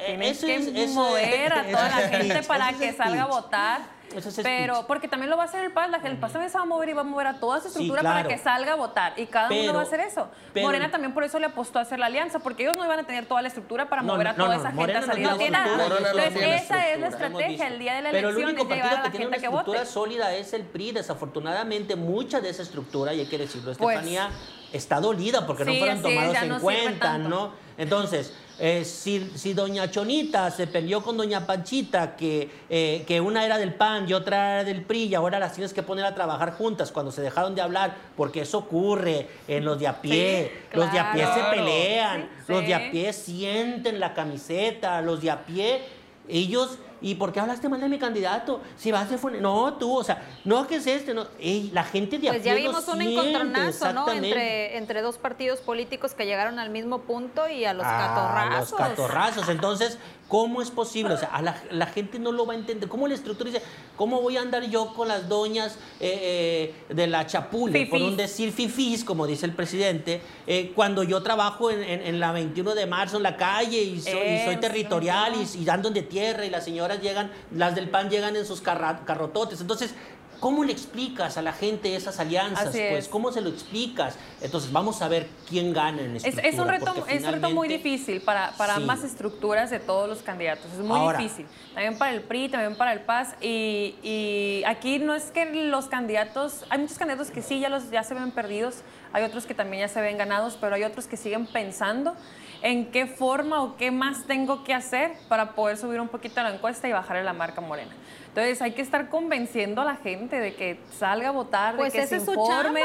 Tienes Eso que es- mover a toda la gente para que salga a votar. Eso es Pero, speech. porque también lo va a hacer el PAS, la, el PAS también se va a mover y va a mover a toda su Sí, estructura para que salga a votar. Y cada uno Pero- va a hacer eso. pero- Morena también por eso le apostó a hacer la alianza, porque ellos no iban a tener toda la estructura para No, mover a no, toda no, esa Morena gente a salir a tiene votar. estructura, Entonces, tiene esa es la estructura. estrategia. El día de la Pero el elección único es llegar partido a que la tiene una gente que estructura vote. sólida es el PRI. Desafortunadamente, mucha de esa estructura, y hay que decirlo, Pues- Estefanía, está dolida porque no Sí, fueron es, tomados en cuenta. ¿no? Entonces, eh, si, si doña Chonita se peleó con doña Panchita, que, eh, que una era del PAN y otra era del PRI, y ahora las tienes que poner a trabajar juntas cuando se dejaron de hablar, porque eso ocurre en los de a pie. Sí, los de a pie se pelean, Sí, los de a pie sienten la camiseta, los de a pie, ellos, ¿y por qué hablaste mal de mi candidato? Si vas de fune- no, tú, o sea, no que es este, no, Ey, la gente de a Pues ya vimos un siente, encontronazo, ¿no? Entre, entre dos partidos políticos que llegaron al mismo punto y a los A catorrazos. los catorrazos. Entonces, ¿cómo es posible? O sea, a la, la gente no lo va a entender. ¿Cómo la estructura dice, cómo voy a andar yo con las doñas eh, eh, de la chapule, por Fifís. un decir fifís, como dice el presidente, eh, cuando yo trabajo en, en- en la 21 de marzo en la calle y soy, y soy Eso, territorial y, y ando de tierra y las señoras llegan, las del PAN llegan en sus carrototes. Entonces, ¿Cómo le explicas a la gente esas alianzas? Pues, es. ¿cómo se lo explicas? Entonces, vamos a ver quién gana en Es, estructura. es un reto, es un reto muy difícil para, para Sí. ambas estructuras de todos los candidatos. Es muy Ahora. difícil. También para el PRI, también para el PAS. Y, y aquí no es que los candidatos, hay muchos candidatos que sí ya, los, ya se ven perdidos, hay otros que también ya se ven ganados, pero hay otros que siguen pensando en qué forma o qué más tengo que hacer para poder subir un poquito la encuesta y bajarle la marca morena. Entonces hay que estar convenciendo a la gente de que salga a votar, Pues de que se informe,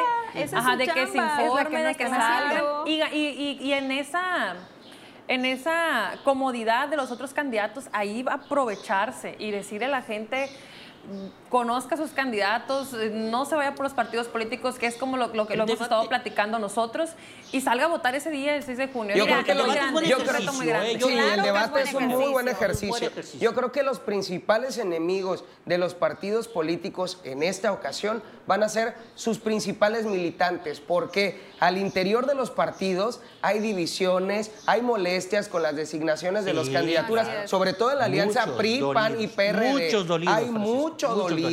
ajá, de que se informe, de que salgan y, y- en esa en esa comodidad de los otros candidatos, ahí va a aprovecharse y decirle a la gente conozca a sus candidatos, eh, no se vaya por los partidos políticos, que es como lo, lo que lo hemos debate- estado platicando nosotros, y salga a votar ese día, el 6 de junio. Yo creo que el debate es un muy buen ejercicio. ejercicio. Un buen ejercicio. Yo creo que los principales enemigos de los partidos políticos en esta ocasión van a ser sus principales militantes, porque al interior de los partidos hay divisiones, hay molestias con las designaciones de Sí, las candidaturas, sobre todo en la alianza Muchos PRI, PAN y PRD. muchos dolidos, hay Francisco, mucho muchos dolido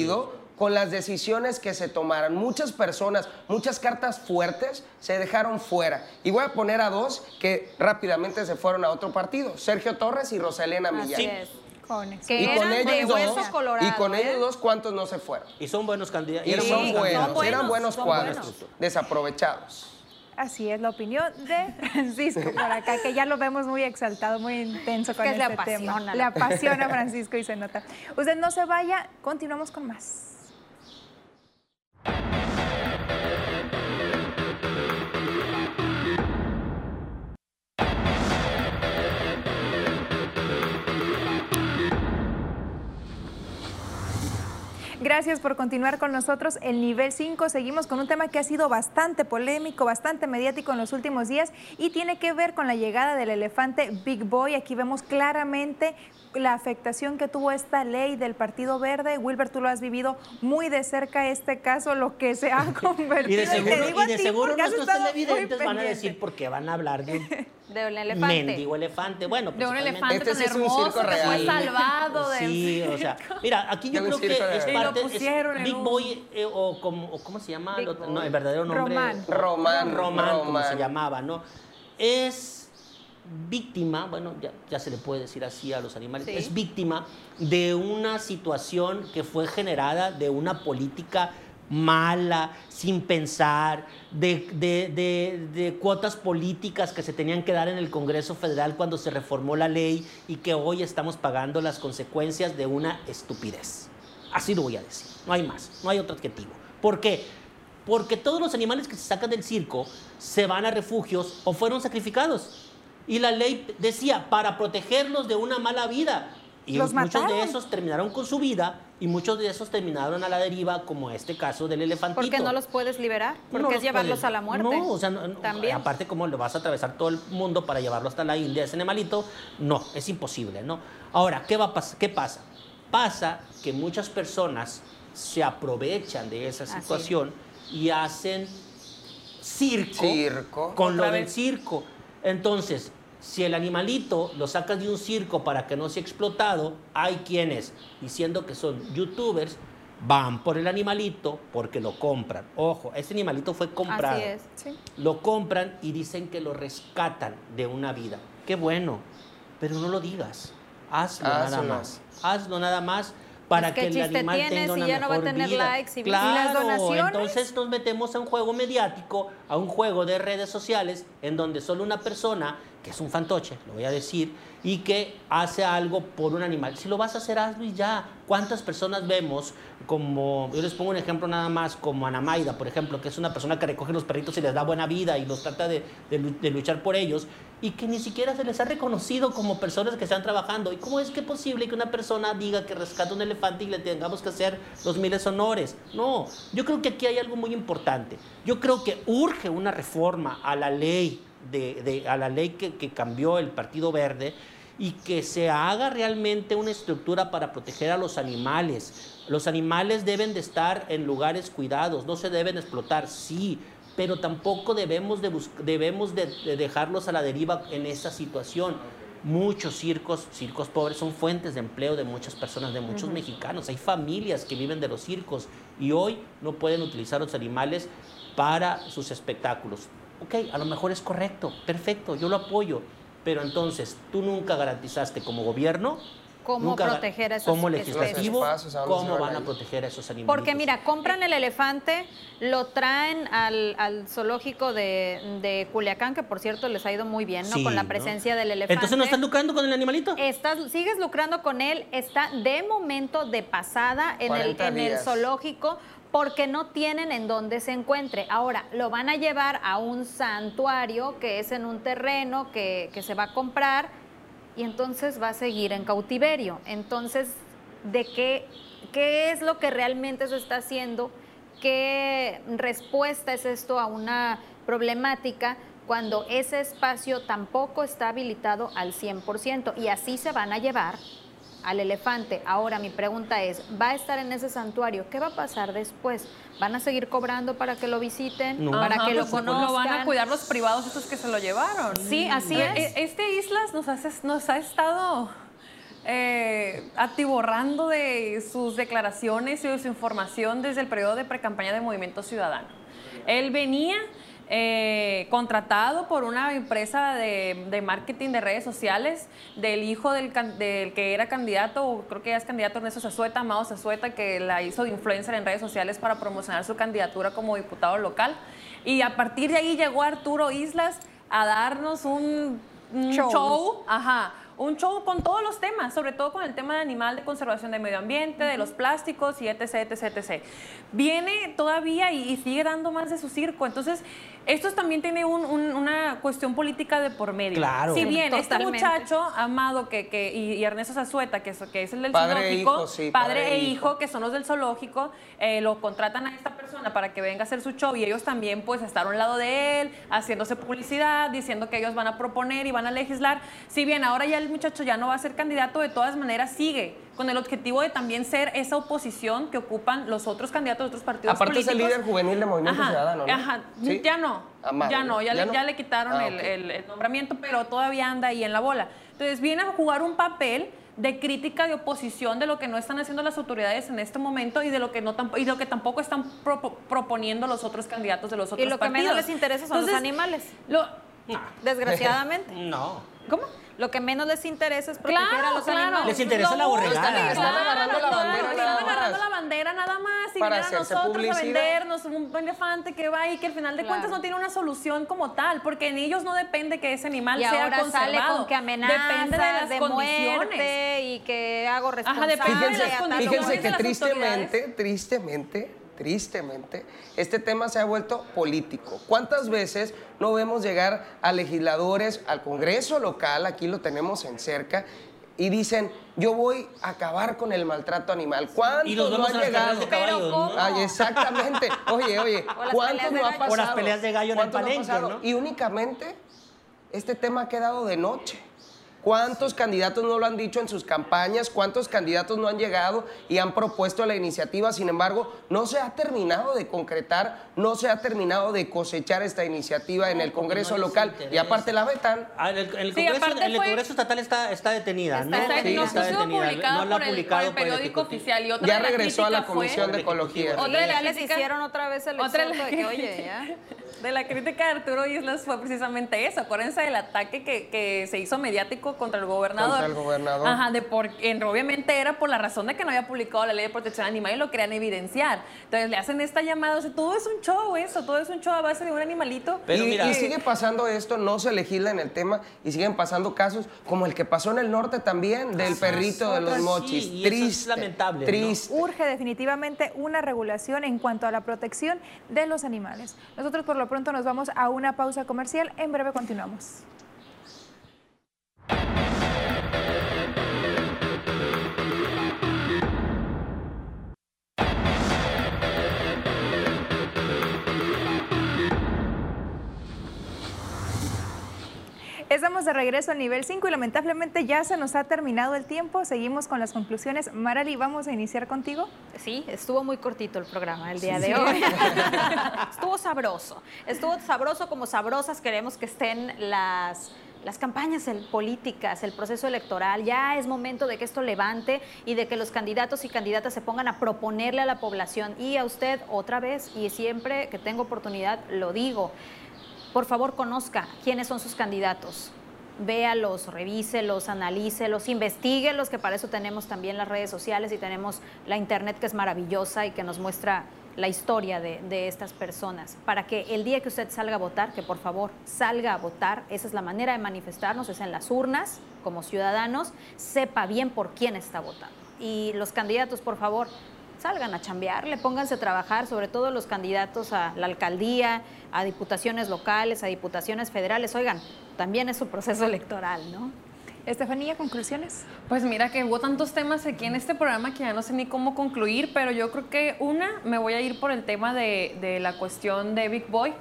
con las decisiones que se tomaron. Muchas personas, muchas cartas fuertes se dejaron fuera. Y voy a poner a dos que rápidamente se fueron a otro partido, Sergio Torres y Rosalena Así Millán. es. Con eso. Que Y con ellos dos, colorado, y con ¿eh? ellos dos, ¿cuántos no se fueron? Y son buenos candidatos. Y son buenos eran buenos son cuadros, buenos. desaprovechados. Así es la opinión de Francisco por acá, que ya lo vemos muy exaltado, muy intenso con que le este apasiona tema. Le apasiona Francisco y se nota. Usted no se vaya, continuamos con más. Gracias por continuar con nosotros. El nivel 5, seguimos con un tema que ha sido bastante polémico, bastante mediático en los últimos días y tiene que ver con la llegada del elefante Big Boy. Aquí vemos claramente la afectación que tuvo esta ley del Partido Verde. Wilber, tú lo has vivido muy de cerca este caso, lo que se ha convertido. Y de te seguro, y de ti seguro nuestros televidentes van a decir por qué van a hablar de un De un elefante. mendigo elefante. Bueno, De un elefante Este tan sí es un hermoso circo que fue real. salvado de Sí, o sea, mira, aquí yo creo que es real. Es en Big un- Boy, eh, o, como, o ¿cómo se llama? Big no, el verdadero nombre. Román. Román, Román, como se llamaba, ¿no? Es víctima, bueno, ya, ya se le puede decir así a los animales, Sí. es víctima de una situación que fue generada de una política mala, sin pensar, de, de- de- de cuotas políticas que se tenían que dar en el Congreso Federal cuando se reformó la ley y que hoy estamos pagando las consecuencias de una estupidez. Así lo voy a decir, no hay más, no hay otro adjetivo. ¿Por qué? Porque todos los animales que se sacan del circo se van a refugios o fueron sacrificados. Y la ley decía, para protegerlos de una mala vida. Y Los muchos de mataron. esos terminaron con su vida y muchos de esos terminaron a la deriva, como este caso del elefantito. ¿Por qué no los puedes liberar? Porque No es los llevarlos puedes- a la muerte. No, o sea, no- También. aparte como le vas a atravesar todo el mundo para llevarlo hasta la India, ese animalito, no, es imposible, ¿no? Ahora, ¿qué va a ¿Qué pasa? Pasa que muchas personas se aprovechan de esa situación y hacen circo, Circo. con lo del circo. Entonces, Si el animalito lo sacas de un circo para que no sea explotado, hay quienes, diciendo que son youtubers, van por el animalito porque lo compran. Ojo, ese animalito fue comprado. Así es. Sí. Lo compran y dicen que lo rescatan de una vida. Qué bueno, pero no lo digas. Hazlo nada más. Hazlo nada más para que el animal tenga si una ya no va a mejor tener vida. likes y- ¿Y claro, las donaciones? entonces nos metemos a un juego mediático, a un juego de redes sociales, en donde solo una persona, que es un fantoche, lo voy a decir, y que hace algo por un animal. Si lo vas a hacer, hazlo y ya. ¿Cuántas personas vemos como, yo les pongo un ejemplo nada más, como Ana Maida, por ejemplo, que es una persona que recoge los perritos y les da buena vida y los trata de, de lu- de luchar por ellos, y que ni siquiera se les ha reconocido como personas que están trabajando. ¿Y cómo es que posible que una persona diga que rescata un elefante y le tengamos que hacer los miles honores? No, yo creo que aquí hay algo muy importante. Yo creo que urge una reforma a la ley, de, de- a la ley que, que cambió el Partido Verde y que se haga realmente una estructura para proteger a los animales. Los animales deben de estar en lugares cuidados, no se deben explotar, sí, pero tampoco debemos de, debemos de, de dejarlos a la deriva en esa situación. Muchos circos, circos pobres, son fuentes de empleo de muchas personas, de muchos mexicanos. Hay familias que viven de los circos y hoy no pueden utilizar los animales para sus espectáculos. Ok, a lo mejor es correcto, perfecto, yo lo apoyo, pero entonces tú nunca garantizaste como gobierno ¿Cómo nunca proteger a esas como legislativo Los espacios, ¿a dónde se cómo van a proteger a esos animales. Porque mira, compran el elefante, lo traen al, al zoológico de, de Culiacán, que por cierto les ha ido muy bien, ¿no? Sí, Con la ¿no? presencia del elefante. Entonces no están lucrando con el animalito. Estás, sigues lucrando con él, está de momento de pasada en, el, 40 en el zoológico porque no tienen en dónde se encuentre. Ahora, lo van a llevar a un santuario que es en un terreno que, que se va a comprar y entonces va a seguir en cautiverio. Entonces, ¿de qué, qué es lo que realmente se está haciendo? ¿Qué respuesta es esto a una problemática cuando ese espacio tampoco está habilitado al 100%? Y así se van a llevar al elefante. Ahora mi pregunta es, ¿va a estar en ese santuario? ¿Qué va a pasar después? ¿Van a seguir cobrando para que lo visiten? No. ¿Para Ajá, que lo conozcan? Lo van a cuidar los privados estos que se lo llevaron. Sí, así es. eh, Este Islas nos, hace- nos ha estado eh, atiborrando de sus declaraciones y de su información desde el periodo de precampaña de Movimiento Ciudadano. Él venía eh, contratado por una empresa de, de marketing de redes sociales del hijo del, del que era candidato, creo que ya es candidato Ernesto Zazueta, Amado Zazueta, que la hizo de influencer en redes sociales para promocionar su candidatura como diputado local. Y a partir de ahí llegó Arturo Islas a darnos un, un Show. show, ajá, un show con todos los temas, sobre todo con el tema de animal, de conservación del medio ambiente, de los plásticos y etc, etc, etc. Viene todavía y, y sigue dando más de su circo. Entonces, esto también tiene un- un- una cuestión política de por medio. Claro. Si bien este muchacho, Amado, que, que, y, y Ernesto Zazueta, que es, que es el del Padre e zoológico, hijo, sí, padre, padre e e hijo, hijo. que son los del zoológico, eh, lo contratan a esta persona para que venga a hacer su show y ellos también pues estar a un lado de él, haciéndose publicidad, diciendo que ellos van a proponer y van a legislar. Si bien ahora ya el muchacho ya no va a ser candidato, de todas maneras sigue con el objetivo de también ser esa oposición que ocupan los otros candidatos de otros partidos Aparte es políticos. el líder juvenil de Movimiento Ajá, Ciudadano, ¿no? Ajá, ¿Sí? ya no, Amado, ya no, ya, ¿ya le, no? ya le quitaron Ah, el, ok. el- el nombramiento, pero todavía anda ahí en la bola. Entonces viene a jugar un papel de crítica, de oposición de lo que no están haciendo las autoridades en este momento y de lo que no y de lo que tampoco están propo- proponiendo los otros candidatos de los otros Y lo que partidos. menos les interesa son los Entonces, animales, lo- desgraciadamente. No. ¿Cómo? Lo que menos les interesa es proteger Claro, a los claro. animales. Les interesa la borregada. Están agarrando la bandera Están nada más. agarrando la bandera nada más y Para a nosotros a publicidad. vendernos un elefante que va y que al final de Claro. cuentas no tiene una solución como tal, porque en ellos no depende que ese animal y sea ahora conservado. sale con que amenazas depende de las de condiciones. muerte y que hago Ajá, responsable. depende de Fíjense, a condiciones fíjense de que tristemente, tristemente, tristemente, este tema se ha vuelto político. ¿Cuántas veces no vemos llegar a legisladores, al Congreso local, aquí lo tenemos en cerca, y dicen, yo voy a acabar con el maltrato animal? ¿Cuántos Y los no han llegado? ¿no? Ay, exactamente. Oye, oye, O las ¿cuántos peleas de no ha pasado? O las peleas de gallo en el ¿Cuántos no ha palenque, pasado? ¿no? Y únicamente este tema ha quedado de noche. ¿Cuántos candidatos no lo han dicho en sus campañas? ¿Cuántos candidatos no han llegado y han propuesto la iniciativa? Sin embargo, no se ha terminado de concretar, no se ha terminado de cosechar esta iniciativa en el Congreso local y aparte la vetan. Ah, en el, Congreso, Estatal está, está detenida, ¿no? Está, sí, está detenida. No la ha publicado por el, periódico oficial. Y otra ya regresó a la Comisión de Ecología. Otra de les hicieron otra vez el otra de que, oye, ya... De la crítica de Arturo Islas fue precisamente eso. Acuérdense del ataque que, que se hizo mediático contra el gobernador. Contra el gobernador. Ajá, de por, en, obviamente era por la razón de que no había publicado la ley de protección animal y lo querían evidenciar. Entonces le hacen esta llamada, o sea, todo es un show eso, todo es un show a base de un animalito. Pero y, y sigue pasando esto, no se legisla en el tema y siguen pasando casos como el que pasó en el norte también, del perrito de los mochis. triste, lamentable. Triste. Urge definitivamente una regulación en cuanto a la protección de los animales. Nosotros por lo pronto nos vamos a una pausa comercial. En breve continuamos. Estamos de regreso al nivel 5 y lamentablemente ya se nos ha terminado el tiempo. Seguimos con las conclusiones. Marali, ¿vamos a iniciar contigo? Sí, estuvo muy cortito el programa el día de hoy. estuvo sabroso. Estuvo sabroso como sabrosas queremos que estén las las campañas políticas, el proceso electoral, ya es momento de que esto levante y de que los candidatos y candidatas se pongan a proponerle a la población y a usted otra vez, y siempre que tengo oportunidad lo digo, por favor conozca quiénes son sus candidatos. Véalos, revíselos, analícelos, investiguelos, que para eso tenemos también las redes sociales y tenemos la internet que es maravillosa y que nos muestra la historia de, de, estas personas, para que el día que usted salga a votar, que por favor salga a votar, esa es la manera de manifestarnos, es en las urnas, como ciudadanos, sepa bien por quién está votando. Y los candidatos, por favor, salgan a chambearle, pónganse a trabajar, sobre todo los candidatos a la alcaldía, a diputaciones locales, a diputaciones federales. Oigan, también es su proceso electoral, ¿no? Estefanía, conclusiones. Pues mira que hubo tantos temas aquí en este programa que ya no sé ni cómo concluir, pero yo creo que una, me voy a ir por el tema de, de la cuestión de Big Boy.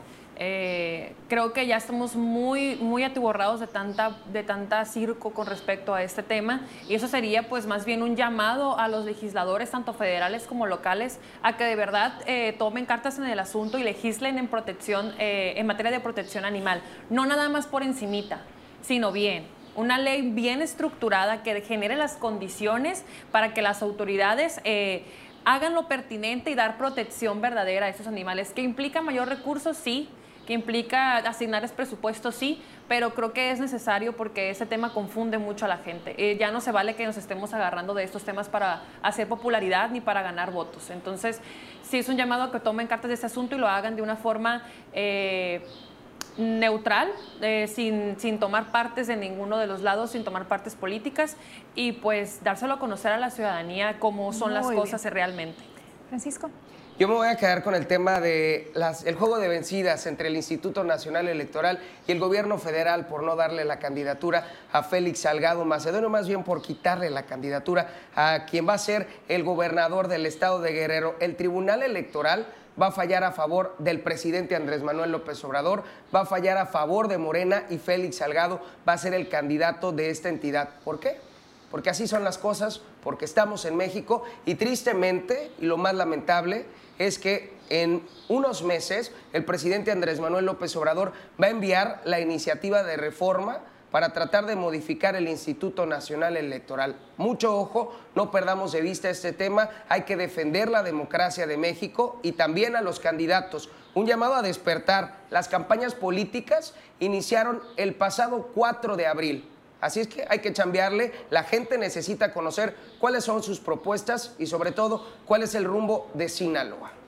Eh, creo que ya estamos muy, muy atiborrados de tanta, de tanta circo con respecto a este tema. Y eso sería pues más bien un llamado a los legisladores, tanto federales como locales, a que de verdad eh, tomen cartas en el asunto y legislen en protección, eh, en materia de protección animal, no nada más por encimita, sino bien, una ley bien estructurada que genere las condiciones para que las autoridades hagan lo pertinente y dar protección verdadera a esos animales, que implica mayor recursos, sí, que implica asignarles presupuesto, sí, pero creo que es necesario porque ese tema confunde mucho a la gente. Eh, ya no se vale que nos estemos agarrando de estos temas para hacer popularidad ni para ganar votos. Entonces, sí es un llamado a que tomen cartas de este asunto y lo hagan de una forma... Eh, neutral, eh, sin, sin, tomar partes de ninguno de los lados, sin tomar partes políticas y pues dárselo a conocer a la ciudadanía cómo son las cosas realmente. Francisco. Yo me voy a quedar con el tema de el juego de vencidas entre el Instituto Nacional Electoral y el gobierno federal por no darle la candidatura a Félix Salgado Macedonio, más bien por quitarle la candidatura a quien va a ser el gobernador del estado de Guerrero. El Tribunal Electoral va a fallar a favor del presidente Andrés Manuel López Obrador, va a fallar a favor de Morena y Félix Salgado va a ser el candidato de esta entidad. ¿Por qué? Porque así son las cosas, porque estamos en México y tristemente, y lo más lamentable, es que en unos meses el presidente Andrés Manuel López Obrador va a enviar la iniciativa de reforma para tratar de modificar el Instituto Nacional Electoral. Mucho ojo, no perdamos de vista este tema, hay que defender la democracia de México y también a los candidatos. Un llamado a despertar. Las campañas políticas iniciaron el pasado 4 de abril. Así es que hay que chambearle, la gente necesita conocer cuáles son sus propuestas y sobre todo cuál es el rumbo de Sinaloa.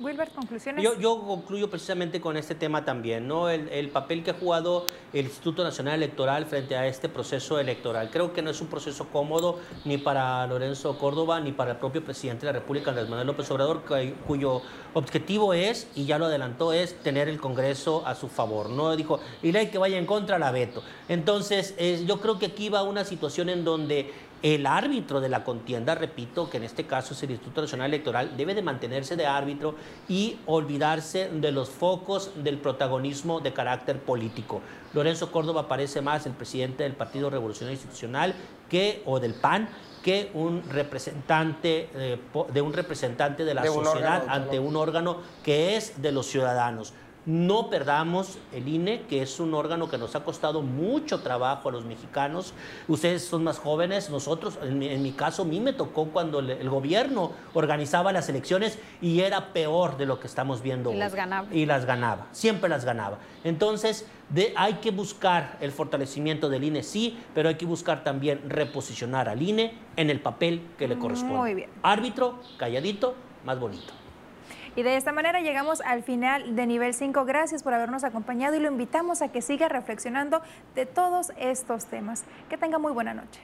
Wilbert, conclusiones. Yo, concluyo precisamente con este tema también, ¿no? El, papel que ha jugado el Instituto Nacional Electoral frente a este proceso electoral. Creo que no es un proceso cómodo ni para Lorenzo Córdoba ni para el propio presidente de la República, Andrés Manuel López Obrador, cuyo objetivo es, y ya lo adelantó, es tener el Congreso a su favor. No dijo, y ley que vaya en contra la veto. Entonces, yo creo que aquí va una situación en donde El árbitro de la contienda, repito, que en este caso es el Instituto Nacional Electoral, debe de mantenerse de árbitro y olvidarse de los focos del protagonismo de carácter político. Lorenzo Córdoba parece más el presidente del Partido Revolucionario Institucional que, o del PAN que un representante eh, de un representante de la sociedad ante un órgano que es de los ciudadanos. No perdamos el INE, que es un órgano que nos ha costado mucho trabajo a los mexicanos. Ustedes son más jóvenes, nosotros, en mi, caso, a mí me tocó cuando el, gobierno organizaba las elecciones y era peor de lo que estamos viendo y las ganaba. Y las ganaba, siempre las ganaba. Entonces, hay que buscar el fortalecimiento del INE, sí, pero hay que buscar también reposicionar al INE en el papel que le corresponde. Muy bien. Árbitro, calladito, más bonito. Y de esta manera llegamos al final de nivel 5. Gracias por habernos acompañado y lo invitamos a que siga reflexionando de todos estos temas. Que tenga muy buena noche.